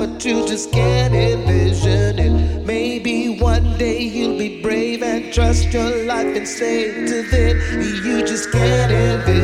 but you just can't envision it. Maybe one day you'll be brave and trust your life, and say to them, you just can't envision